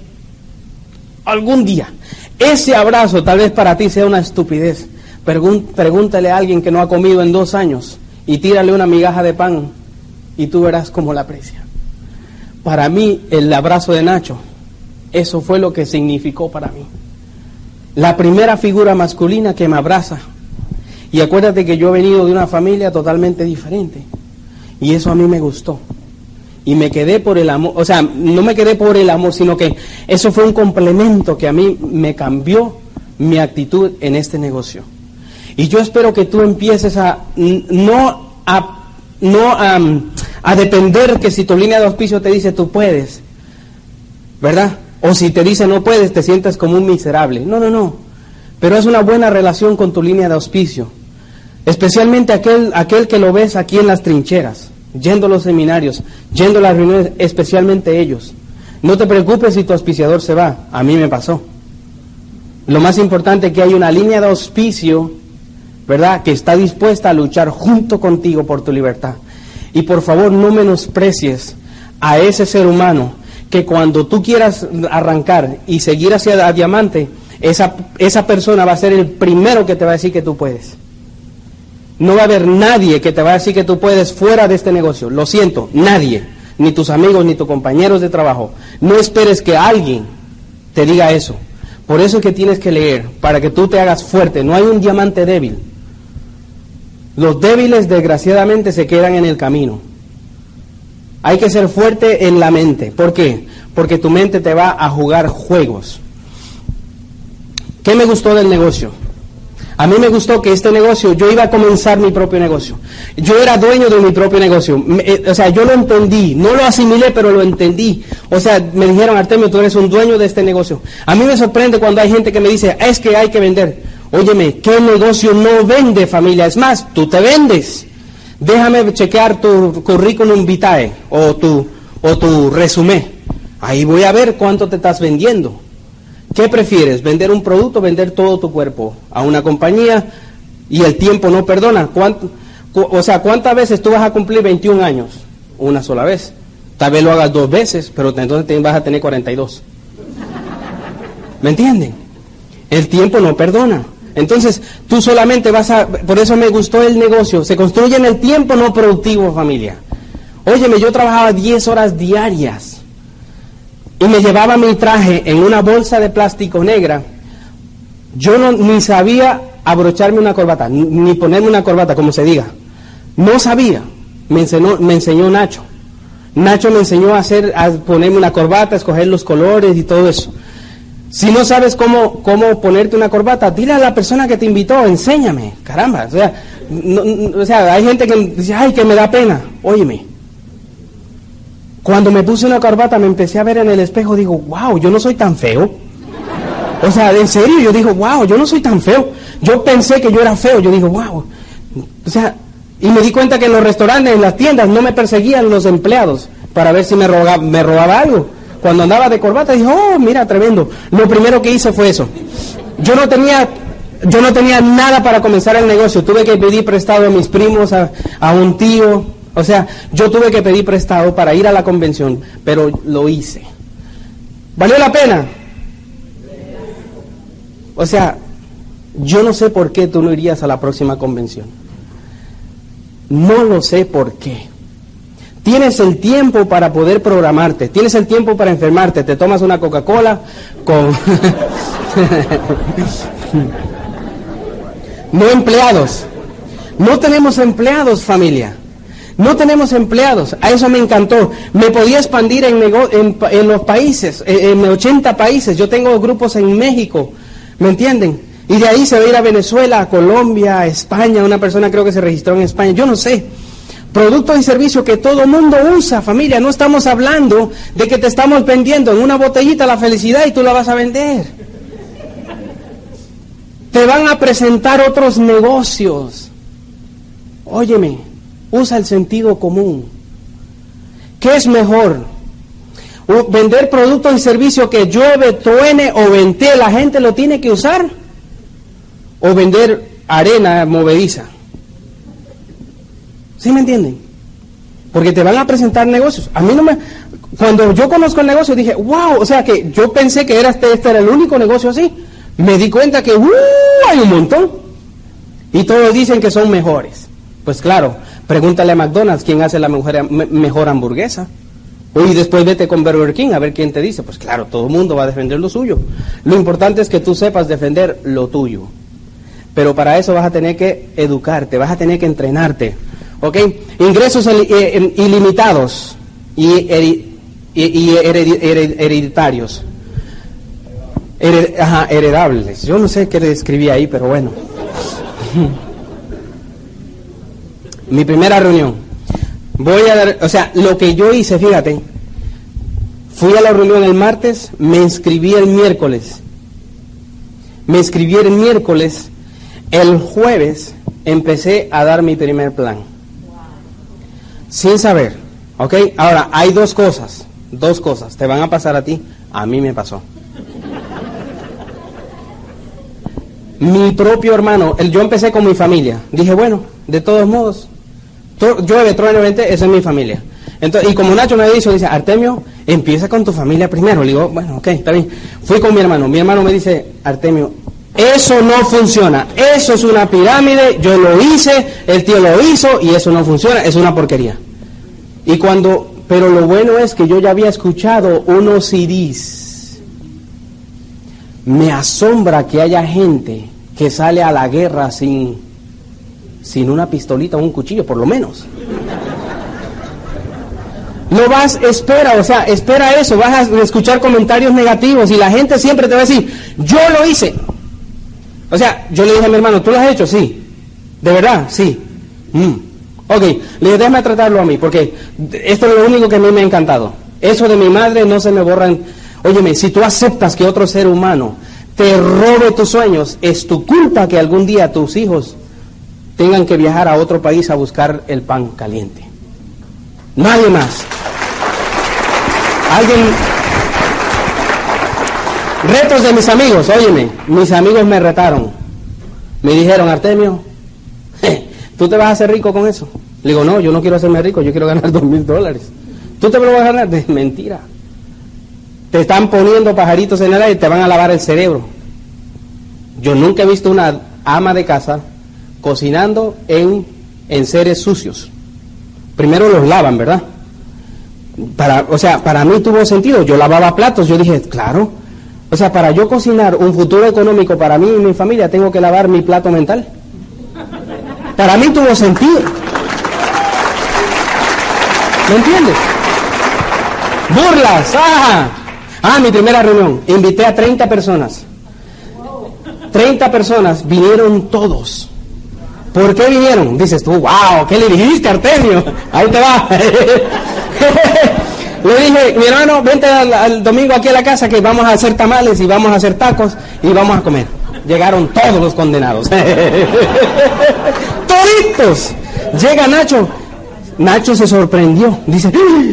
algún día, ese abrazo tal vez para ti sea una estupidez pregúntale a alguien que no ha comido en dos años y tírale una migaja de pan y tú verás cómo la aprecia. Para mí, el abrazo de Nacho, eso fue lo que significó para mí. la primera figura masculina que me abraza. Y acuérdate que yo he venido de una familia totalmente diferente. Y eso a mí me gustó. Y me quedé por el amor, o sea, no me quedé por el amor, sino que eso fue un complemento que a mí me cambió mi actitud en este negocio. Y yo espero que tú empieces a no a no a, a depender que si tu línea de auspicio te dice tú puedes, ¿verdad? O si te dice no puedes, te sientas como un miserable. No, no, no. Pero es una buena relación con tu línea de auspicio. Especialmente aquel, aquel que lo ves aquí en las trincheras, yendo a los seminarios, yendo a las reuniones, especialmente ellos. No te preocupes si tu auspiciador se va. A mí me pasó. Lo más importante es que hay una línea de auspicio, ¿verdad?, que está dispuesta a luchar junto contigo por tu libertad. Y por favor, no menosprecies a ese ser humano que cuando tú quieras arrancar y seguir hacia diamante, esa, esa persona va a ser el primero que te va a decir que tú puedes. No va a haber nadie que te va a decir que tú puedes fuera de este negocio. Lo siento, nadie. Ni tus amigos, ni tus compañeros de trabajo. No esperes que alguien te diga eso. Por eso es que tienes que leer, para que tú te hagas fuerte. No hay un diamante débil. Los débiles, desgraciadamente, se quedan en el camino. Hay que ser fuerte en la mente. ¿Por qué? Porque tu mente te va a jugar juegos. ¿Qué me gustó del negocio? A mí me gustó que este negocio, yo iba a comenzar mi propio negocio. Yo era dueño de mi propio negocio. Eh, o sea, yo lo entendí, no lo asimilé, pero lo entendí. O sea, me dijeron, Artemio, tú eres un dueño de este negocio. A mí me sorprende cuando hay gente que me dice, es que hay que vender. Óyeme, ¿qué negocio no vende familia? Es más, tú te vendes déjame chequear tu currículum vitae o tu, o tu resumen. Ahí voy a ver cuánto te estás vendiendo. ¿Qué prefieres? ¿Vender un producto vender todo tu cuerpo a una compañía y el tiempo no perdona? ¿Cuánto, o sea, ¿cuántas veces tú vas a cumplir 21 años? Una sola vez. Tal vez lo hagas dos veces, pero entonces vas a tener 42. ¿Me entienden? El tiempo no perdona. Entonces, tú solamente vas a... Por eso me gustó el negocio. Se construye en el tiempo no productivo, familia. Óyeme, yo trabajaba 10 horas diarias y me llevaba mi traje en una bolsa de plástico negra. Yo no, ni sabía abrocharme una corbata, ni ponerme una corbata, como se diga. No sabía. Me enseñó, me enseñó Nacho. Nacho me enseñó a hacer, a ponerme una corbata, a escoger los colores y todo eso. Si no sabes cómo, cómo ponerte una corbata, dile a la persona que te invitó, enséñame, caramba. O sea, o sea, hay gente que dice, ay, que me da pena. Óyeme, cuando me puse una corbata me empecé a ver en el espejo, digo, wow, yo no soy tan feo. O sea, en serio, yo digo, wow, yo no soy tan feo. Yo pensé que yo era feo, yo digo, wow. O sea, y me di cuenta que en los restaurantes, en las tiendas, no me perseguían los empleados para ver si me robaba, me robaba algo cuando andaba de corbata, dije, oh, mira, tremendo. Lo primero que hice fue eso. Yo no tenía, yo no tenía nada para comenzar el negocio. Tuve que pedir prestado a mis primos, a, a un tío. O sea, yo tuve que pedir prestado para ir a la convención, pero lo hice. ¿Valió la pena? O sea, yo no sé por qué tú no irías a la próxima convención. No lo sé por qué. Tienes el tiempo para poder programarte, tienes el tiempo para enfermarte, te tomas una Coca-Cola con... no empleados. No tenemos empleados, familia. No tenemos empleados. A eso me encantó. Me podía expandir en, en, los países, en, en 80 países. Yo tengo grupos en México. ¿Me entienden? Y de ahí se va a ir a Venezuela, a Colombia, a España. Una persona creo que se registró en España. Yo no sé. Productos y servicios que todo mundo usa, familia. No estamos hablando de que te estamos vendiendo en una botellita la felicidad y tú la vas a vender. Te van a presentar otros negocios. Óyeme, usa el sentido común. ¿Qué es mejor? ¿Vender productos y servicios que llueve, truene o vente, la gente lo tiene que usar? ¿O vender arena movediza? ¿Sí me entienden? Porque te van a presentar negocios. A mí no me... Cuando yo conozco el negocio dije, wow, o sea que yo pensé que era este, este era el único negocio así. Me di cuenta que uh, hay un montón. Y todos dicen que son mejores. Pues claro, pregúntale a McDonald's quién hace la mejor, mejor hamburguesa. Y después vete con Burger King a ver quién te dice. Pues claro, todo el mundo va a defender lo suyo. Lo importante es que tú sepas defender lo tuyo. Pero para eso vas a tener que educarte, vas a tener que entrenarte. ¿Ok? Ingresos eh, ilimitados y, hereditarios. ajá, heredables. Yo no sé qué le escribí ahí, pero bueno. Mi primera reunión. Voy a dar, o sea, lo que yo hice, fíjate, fui a la reunión el martes, me inscribí el miércoles. Me inscribí el miércoles, el jueves empecé a dar mi primer plan. Sin saber, ¿ok? Ahora, hay dos cosas, dos cosas, te van a pasar a ti, a mí me pasó. Mi propio hermano, el, yo empecé con mi familia, dije, bueno, de todos modos, yo eventualmente, esa es mi familia. Entonces, y como Nacho me dicho, dice, Artemio, empieza con tu familia primero. Le digo, bueno, ok, está bien. Fui con mi hermano. Mi hermano me dice, Artemio, eso no funciona. Eso es una pirámide. Yo lo hice, el tío lo hizo y eso no funciona. Es una porquería. Y cuando, pero lo bueno es que yo ya había escuchado unos CDs. Me asombra que haya gente que sale a la guerra sin sin una pistolita o un cuchillo, por lo menos. No vas, espera, o sea, espera eso, vas a escuchar comentarios negativos y la gente siempre te va a decir, yo lo hice. O sea, yo le dije a mi hermano, ¿tú lo has hecho? Sí. ¿De verdad? Sí. Mm. Ok, le dije, déjame tratarlo a mí, porque esto es lo único que a mí me ha encantado. Eso de mi madre no se me borran. Óyeme, si tú aceptas que otro ser humano te robe tus sueños, es tu culpa que algún día tus hijos tengan que viajar a otro país a buscar el pan caliente. Nadie más. Alguien... Retos de mis amigos, óyeme, mis amigos me retaron. Me dijeron, Artemio, ¿tú te vas a hacer rico con eso? Le digo, no, yo no quiero hacerme rico, yo quiero ganar dos mil dólares. ¿Tú te lo vas a ganar? De mentira. Te están poniendo pajaritos en el aire y te van a lavar el cerebro. Yo nunca he visto una ama de casa cocinando en, en seres sucios. Primero los lavan, ¿verdad? Para, o sea, para mí tuvo sentido. Yo lavaba platos, yo dije, claro. O sea, para yo cocinar un futuro económico para mí y mi familia, tengo que lavar mi plato mental. Para mí tuvo sentido. ¿Me entiendes? Burlas. Ah, ah mi primera reunión. Invité a 30 personas. 30 personas, vinieron todos. ¿Por qué vinieron? Dices tú, wow, ¿qué le dijiste, Artemio? Ahí te va. le dije, mi hermano, vente al, domingo aquí a la casa que vamos a hacer tamales y vamos a hacer tacos y vamos a comer. Llegaron todos los condenados. Toditos. Llega Nacho. Nacho se sorprendió. Dice,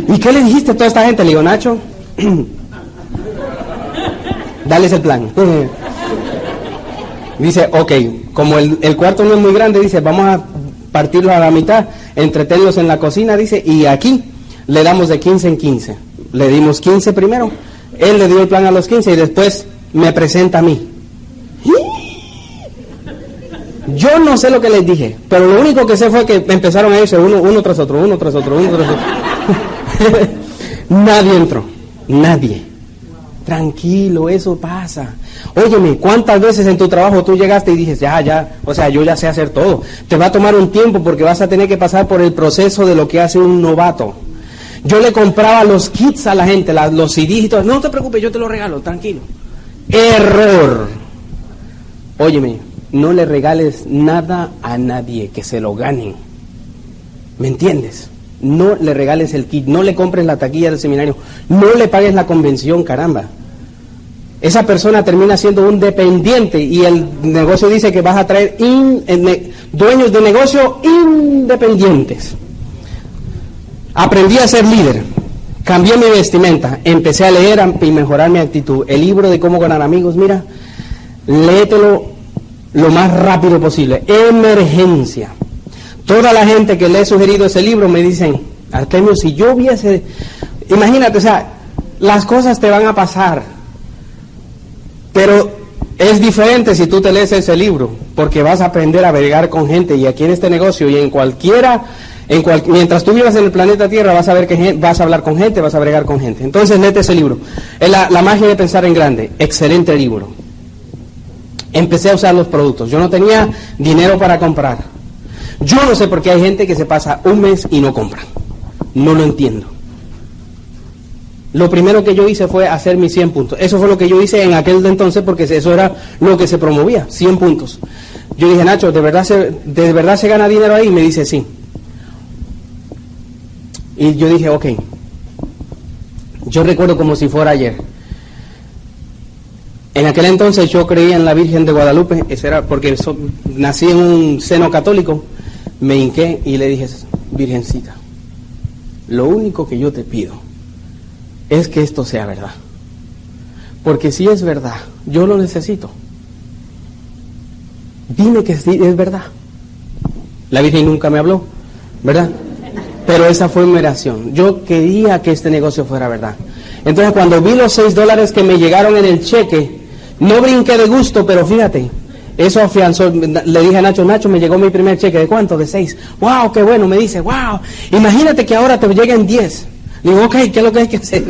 ¿y qué le dijiste a toda esta gente? Le digo, Nacho, dales el plan. Dice, ok, como el, cuarto no es muy grande, dice, vamos a partirlo a la mitad, entretenerlos en la cocina, dice, y aquí le damos de 15 en 15. Le dimos 15 primero, él le dio el plan a los 15 y después me presenta a mí. Yo no sé lo que les dije, pero lo único que sé fue que empezaron a irse uno, uno tras otro, uno tras otro, uno tras otro. nadie entró, nadie. Tranquilo, eso pasa. Óyeme, ¿cuántas veces en tu trabajo tú llegaste y dices, ya, ya, o sea, yo ya sé hacer todo? Te va a tomar un tiempo porque vas a tener que pasar por el proceso de lo que hace un novato. Yo le compraba los kits a la gente, los CDs y todo. No te preocupes, yo te lo regalo, tranquilo. Error. Óyeme, no le regales nada a nadie, que se lo ganen. ¿Me entiendes? No le regales el kit, no le compres la taquilla del seminario, no le pagues la convención, caramba esa persona termina siendo un dependiente y el negocio dice que vas a traer dueños de negocio independientes. Aprendí a ser líder, cambié mi vestimenta, empecé a leer y mejorar mi actitud. El libro de cómo ganar amigos, mira, léetelo lo más rápido posible. Emergencia. Toda la gente que le he sugerido ese libro me dicen, Artemio, si yo hubiese, imagínate, o sea, las cosas te van a pasar pero es diferente si tú te lees ese libro, porque vas a aprender a bregar con gente y aquí en este negocio y en cualquiera mientras tú vivas en el planeta Tierra vas a ver que vas a hablar con gente, vas a bregar con gente. Entonces léete ese libro. La, la magia de pensar en grande. Excelente libro. Empecé a usar los productos. Yo no tenía dinero para comprar. Yo no sé por qué hay gente que se pasa un mes y no compra. No lo entiendo. Lo primero que yo hice fue hacer mis 100 puntos. Eso fue lo que yo hice en aquel entonces porque eso era lo que se promovía, 100 puntos. Yo dije, Nacho, ¿de verdad se, de verdad se gana dinero ahí? Y me dice, sí. Y yo dije, ok. Yo recuerdo como si fuera ayer. En aquel entonces yo creía en la Virgen de Guadalupe, eso era porque nací en un seno católico, me hinqué y le dije, Virgencita, lo único que yo te pido es que esto sea verdad. Porque si es verdad, yo lo necesito. Dime que es verdad. La Virgen nunca me habló, ¿verdad? Pero esa fue mi oración. Yo quería que este negocio fuera verdad. Entonces cuando vi los seis dólares que me llegaron en el cheque, no brinqué de gusto, pero fíjate, eso afianzó. Le dije a Nacho, Nacho, me llegó mi primer cheque. ¿De cuánto? De seis. ¡Wow! ¡Qué bueno! Me dice, ¡Wow! Imagínate que ahora te lleguen diez. Digo, ok, ¿qué es lo que hay que hacer?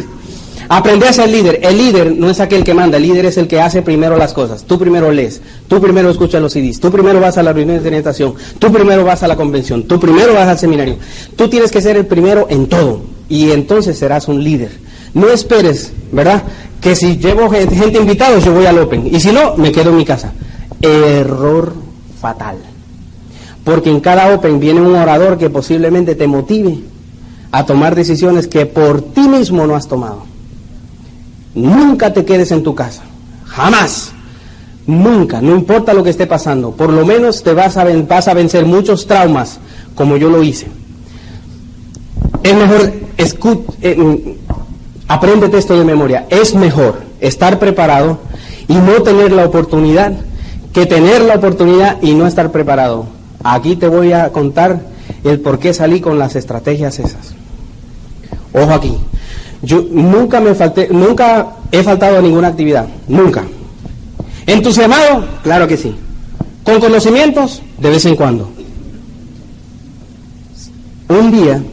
Aprende a ser líder. El líder no es aquel que manda, el líder es el que hace primero las cosas. Tú primero lees, tú primero escuchas los CDs, tú primero vas a la reunión de orientación, tú primero vas a la convención, tú primero vas al seminario. Tú tienes que ser el primero en todo y entonces serás un líder. No esperes, ¿verdad? Que si llevo gente, gente invitada, yo voy al Open y si no, me quedo en mi casa. Error fatal. Porque en cada Open viene un orador que posiblemente te motive a tomar decisiones que por ti mismo no has tomado. Nunca te quedes en tu casa. Jamás. Nunca. No importa lo que esté pasando. Por lo menos te vas a, vas a vencer muchos traumas como yo lo hice. Es mejor, eh, apréndete esto de memoria. Es mejor estar preparado y no tener la oportunidad que tener la oportunidad y no estar preparado. Aquí te voy a contar el por qué salí con las estrategias esas. Ojo aquí. Yo nunca me falté, nunca he faltado a ninguna actividad, nunca. ¿Entusiasmado? Claro que sí. ¿Con conocimientos? De vez en cuando. Un día,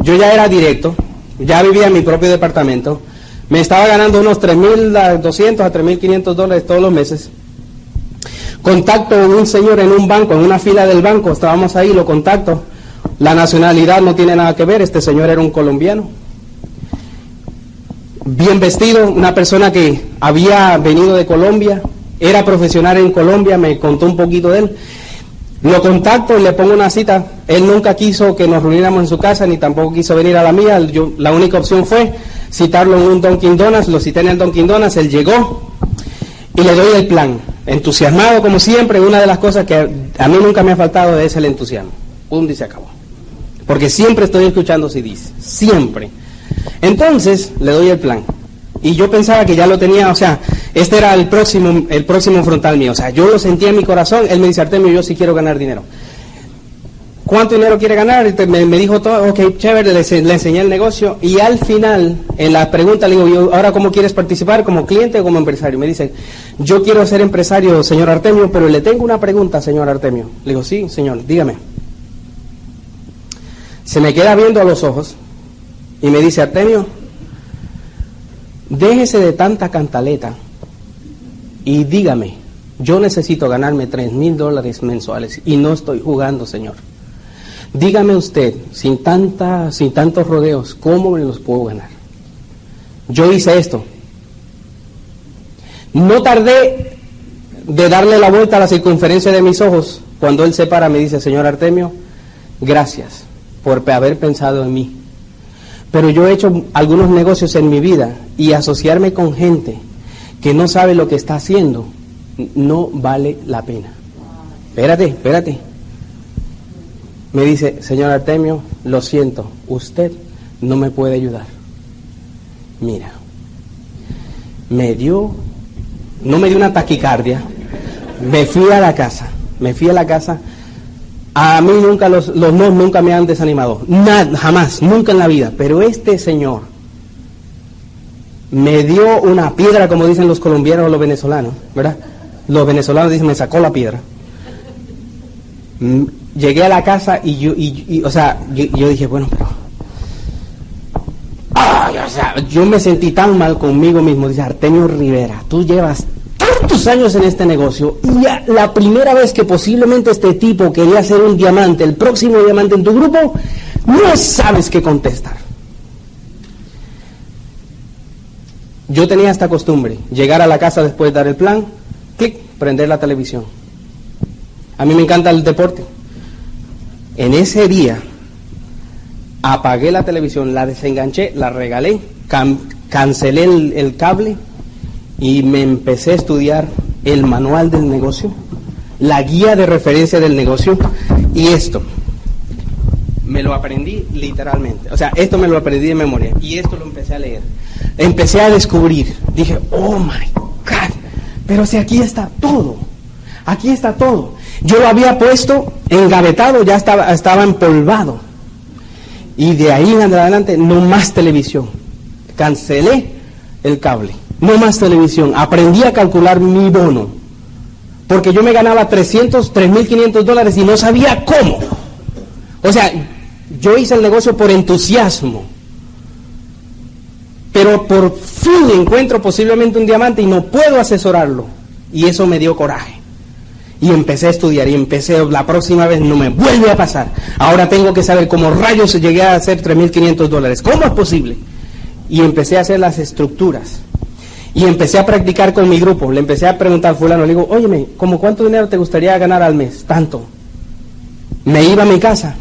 yo ya era directo, ya vivía en mi propio departamento, me estaba ganando unos 3.200 a 3.500 dólares todos los meses. Contacto con un señor en un banco, en una fila del banco, estábamos ahí, lo contacto. La nacionalidad no tiene nada que ver, este señor era un colombiano bien vestido, una persona que había venido de Colombia, era profesional en Colombia, me contó un poquito de él. Lo contacto y le pongo una cita. Él nunca quiso que nos reuniéramos en su casa, ni tampoco quiso venir a la mía. Yo, la única opción fue citarlo en un Dunkin' Donuts. Lo cité en el Dunkin' Donuts, él llegó y le doy el plan. Entusiasmado como siempre, una de las cosas que a mí nunca me ha faltado es el entusiasmo. Un día se acabó. Porque siempre estoy escuchando CDs, siempre. Entonces le doy el plan. Y yo pensaba que ya lo tenía, o sea, este era el próximo, el próximo frontal mío. O sea, yo lo sentía en mi corazón. Él me dice, Artemio, yo sí quiero ganar dinero. ¿Cuánto dinero quiere ganar? Me, me dijo todo, ok, chévere, le, le, enseñé el negocio. Y al final, en la pregunta, le digo, ¿ahora cómo quieres participar? ¿Como cliente o como empresario? Me dice, yo quiero ser empresario, señor Artemio, pero le tengo una pregunta, señor Artemio. Le digo, sí, señor, dígame. Se me queda viendo a los ojos y me dice, Artemio, déjese de tanta cantaleta y dígame, yo necesito ganarme tres mil dólares mensuales y no estoy jugando, Señor. Dígame usted, sin, sin tantos rodeos, ¿cómo me los puedo ganar? Yo hice esto. No tardé de darle la vuelta a la circunferencia de mis ojos. Cuando él se para, me dice, Señor Artemio, gracias por haber pensado en mí. Pero yo he hecho algunos negocios en mi vida y asociarme con gente que no sabe lo que está haciendo no vale la pena. Espérate, espérate. Me dice, señor Artemio, lo siento, usted no me puede ayudar. Mira, me dio, no me dio una taquicardia, me fui a la casa, me fui a la casa a mí nunca los, los no nunca me han desanimado. Nada, jamás, nunca en la vida. Pero este señor me dio una piedra, como dicen los colombianos o los venezolanos, ¿verdad? Los venezolanos dicen, me sacó la piedra. llegué a la casa y yo, y, o sea, yo, dije, bueno, pero... O sea, yo me sentí tan mal conmigo mismo. Dice Artemio Rivera, tú llevas tantos años en este negocio y la primera vez que posiblemente este tipo quería ser un diamante, el próximo diamante en tu grupo, no sabes qué contestar. Yo tenía esta costumbre, llegar a la casa después de dar el plan, clic, prender la televisión. A mí me encanta el deporte. En ese día apagué la televisión, la desenganché, la regalé, cancelé el, cable y me empecé a estudiar el manual del negocio, la guía de referencia del negocio y esto. Me lo aprendí literalmente. O sea, esto me lo aprendí de memoria y esto lo empecé a leer. Empecé a descubrir. Dije, oh my God. Pero si aquí está todo. Aquí está todo. Yo lo había puesto engavetado, ya estaba, estaba empolvado. Y de ahí en adelante no más televisión. Cancelé el cable. No más televisión. Aprendí a calcular mi bono. Porque yo me ganaba 300, 3.500 dólares y no sabía cómo. O sea, yo hice el negocio por entusiasmo. Pero por fin encuentro posiblemente un diamante y no puedo asesorarlo. Y eso me dio coraje. Y empecé a estudiar y empecé, la próxima vez no me vuelve a pasar. Ahora tengo que saber cómo rayos llegué a hacer 3.500 dólares. ¿Cómo es posible? Y empecé a hacer las estructuras. Y empecé a practicar con mi grupo. Le empecé a preguntar a fulano, le digo, óyeme, ¿cómo cuánto dinero te gustaría ganar al mes? Tanto. Me iba a mi casa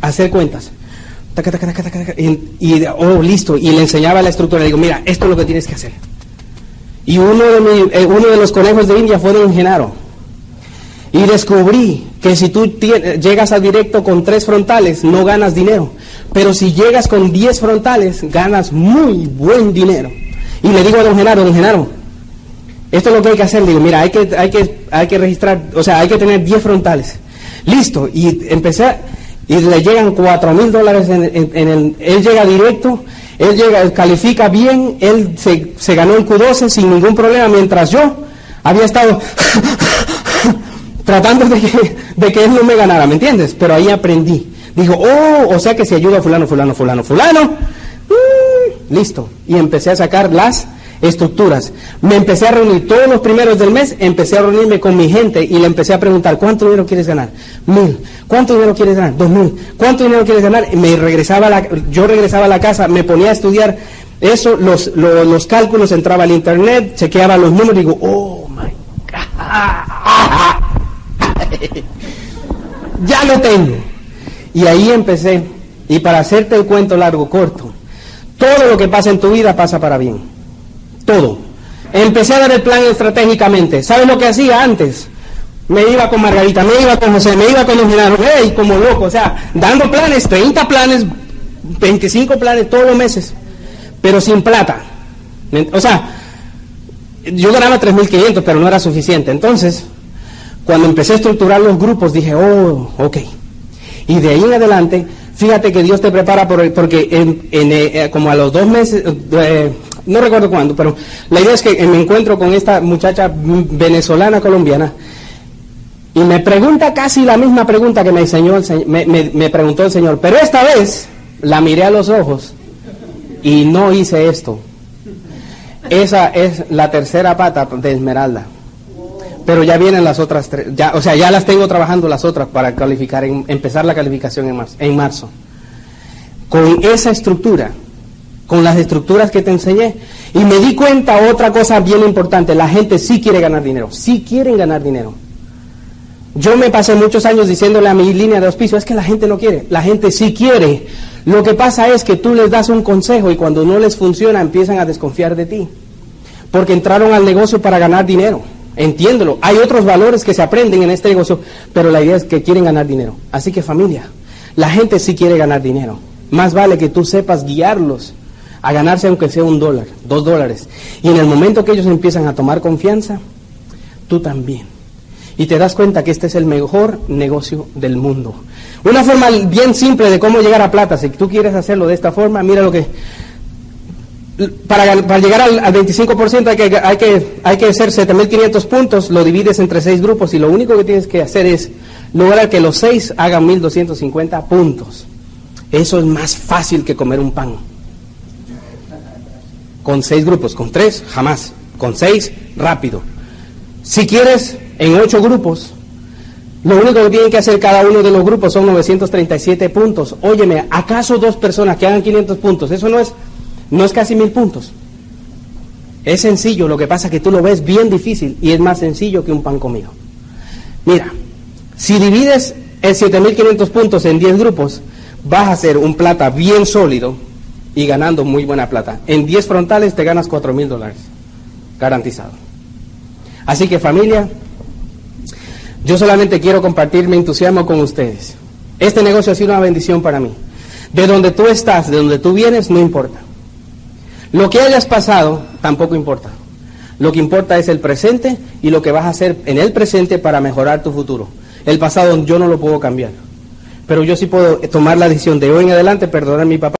a hacer cuentas. Y, oh, listo. Y le enseñaba la estructura. Le digo, mira, esto es lo que tienes que hacer. Y uno de, eh, los conejos de India fue don Genaro. Y descubrí que si tú llegas al directo con tres frontales, no ganas dinero. Pero si llegas con diez frontales, ganas muy buen dinero. Y le digo a don Genaro, don Genaro, esto es lo que hay que hacer. Digo, mira, hay que, hay que, hay que registrar, o sea, hay que tener diez frontales. Listo. Y empecé, y le llegan cuatro mil dólares en, el, él llega directo, él llega, califica bien, él se, se ganó el Q12 sin ningún problema, mientras yo había estado tratando de que, de que él no me ganara, ¿me entiendes? Pero ahí aprendí. Dijo, oh, o sea que si ayuda a fulano, fulano, fulano, fulano, listo. Y empecé a sacar las estructuras. Me empecé a reunir todos los primeros del mes, empecé a reunirme con mi gente y le empecé a preguntar, ¿cuánto dinero quieres ganar? Mil. ¿Cuánto dinero quieres ganar? Dos mil. ¿Cuánto dinero quieres ganar? Me regresaba la, yo regresaba a la casa, me ponía a estudiar eso, los, los, los cálculos, entraba al internet, chequeaba los números y digo, oh my God. ya lo tengo. Y ahí empecé. Y para hacerte el cuento largo, corto, todo lo que pasa en tu vida pasa para bien. Todo. Empecé a dar el plan estratégicamente. ¿Sabes lo que hacía antes? Me iba con Margarita, me iba con José, me iba con los hey, como loco, o sea, dando planes, 30 planes, 25 planes todos los meses, pero sin plata. O sea, yo ganaba 3.500, pero no era suficiente. Entonces, cuando empecé a estructurar los grupos, dije, oh, ok. Y de ahí en adelante, fíjate que Dios te prepara por, porque en, eh, como a los dos meses, eh, no recuerdo cuándo, pero la idea es que me encuentro con esta muchacha venezolana colombiana y me pregunta casi la misma pregunta que me, enseñó el, me preguntó el Señor, pero esta vez la miré a los ojos y no hice esto. Esa es la tercera pata de Esmeralda pero ya vienen las otras tres, ya, o sea, ya las tengo trabajando las otras para calificar, empezar la calificación en marzo, en marzo. Con esa estructura, con las estructuras que te enseñé, y me di cuenta otra cosa bien importante, la gente sí quiere ganar dinero, sí quieren ganar dinero. Yo me pasé muchos años diciéndole a mi línea de auspicio, es que la gente no quiere, la gente sí quiere. Lo que pasa es que tú les das un consejo y cuando no les funciona empiezan a desconfiar de ti, porque entraron al negocio para ganar dinero. Entiéndelo. Hay otros valores que se aprenden en este negocio, pero la idea es que quieren ganar dinero. Así que familia, la gente sí quiere ganar dinero. Más vale que tú sepas guiarlos a ganarse aunque sea un dólar, dos dólares. Y en el momento que ellos empiezan a tomar confianza, tú también. Y te das cuenta que este es el mejor negocio del mundo. Una forma bien simple de cómo llegar a plata, si tú quieres hacerlo de esta forma, mira lo que para, para, llegar al, 25% hay que, hay, que, hay que hacer 7.500 puntos, lo divides entre seis grupos y lo único que tienes que hacer es lograr que los seis hagan 1250 puntos. Eso es más fácil que comer un pan. Con seis grupos, con tres, jamás. Con seis, rápido. Si quieres, en ocho grupos, lo único que tienen que hacer cada uno de los grupos son 937 puntos. Óyeme, ¿acaso dos personas que hagan 500 puntos? Eso no es, no es casi mil puntos. Es sencillo, lo que pasa es que tú lo ves bien difícil y es más sencillo que un pan comido. Mira, si divides el 7500 puntos en 10 grupos, vas a hacer un plata bien sólido y ganando muy buena plata. En 10 frontales te ganas 4000 dólares, garantizado. Así que familia, yo solamente quiero compartir mi entusiasmo con ustedes. Este negocio ha sido una bendición para mí. De donde tú estás, de donde tú vienes, no importa. Lo que hayas pasado tampoco importa. Lo que importa es el presente y lo que vas a hacer en el presente para mejorar tu futuro. El pasado yo no lo puedo cambiar. Pero yo sí puedo tomar la decisión de hoy en adelante perdonar a mi papá.